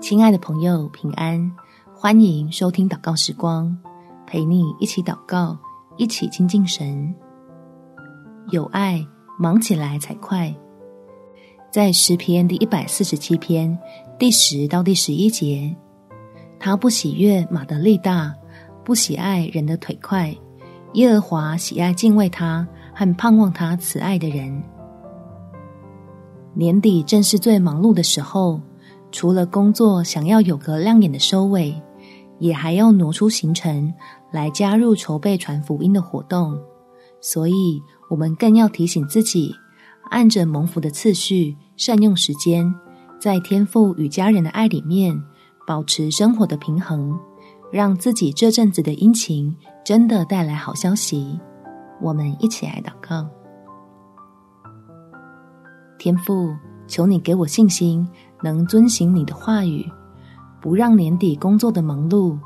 亲爱的朋友，平安！欢迎收听祷告时光，陪你一起祷告，一起亲近神。有爱，忙起来才快。在诗篇第一百四十七篇第十到第十一节，他不喜悦马的力大，不喜爱人的腿快。耶和华喜爱敬畏他和盼望他慈爱的人。年底正是最忙碌的时候。除了工作想要有个亮眼的收尾，也还要挪出行程来加入筹备传福音的活动，所以我们更要提醒自己，按着蒙福的次序，善用时间，在天父与家人的爱里面，保持生活的平衡，让自己这阵子的殷勤真的带来好消息。我们一起来祷告，天父，求你给我信心。能遵行你的话语，不让年底工作的忙碌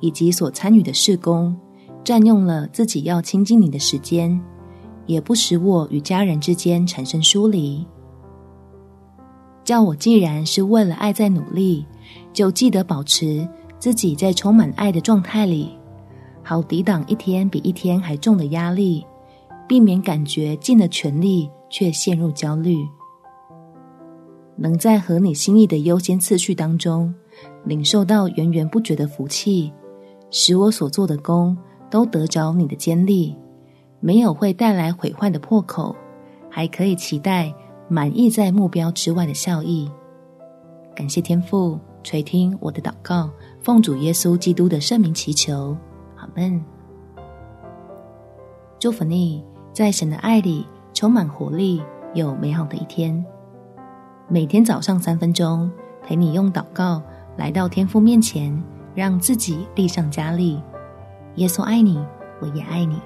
以及所参与的事工占用了自己要亲近你的时间，也不使我与家人之间产生疏离。叫我既然是为了爱在努力，就记得保持自己在充满爱的状态里，好抵挡一天比一天还重的压力，避免感觉尽了全力却陷入焦虑。能在合你心意的优先次序当中，领受到源源不绝的福气，使我所做的工都得着你的坚力，没有会带来毁坏的破口，还可以期待满意在目标之外的效益。感谢天父垂听我的祷告，奉主耶稣基督的圣名祈求，阿门。祝福你，在神的爱里充满活力，有美好的一天。每天早上三分钟，陪你用祷告来到天父面前，让自己立上加力。耶稣爱你，我也爱你。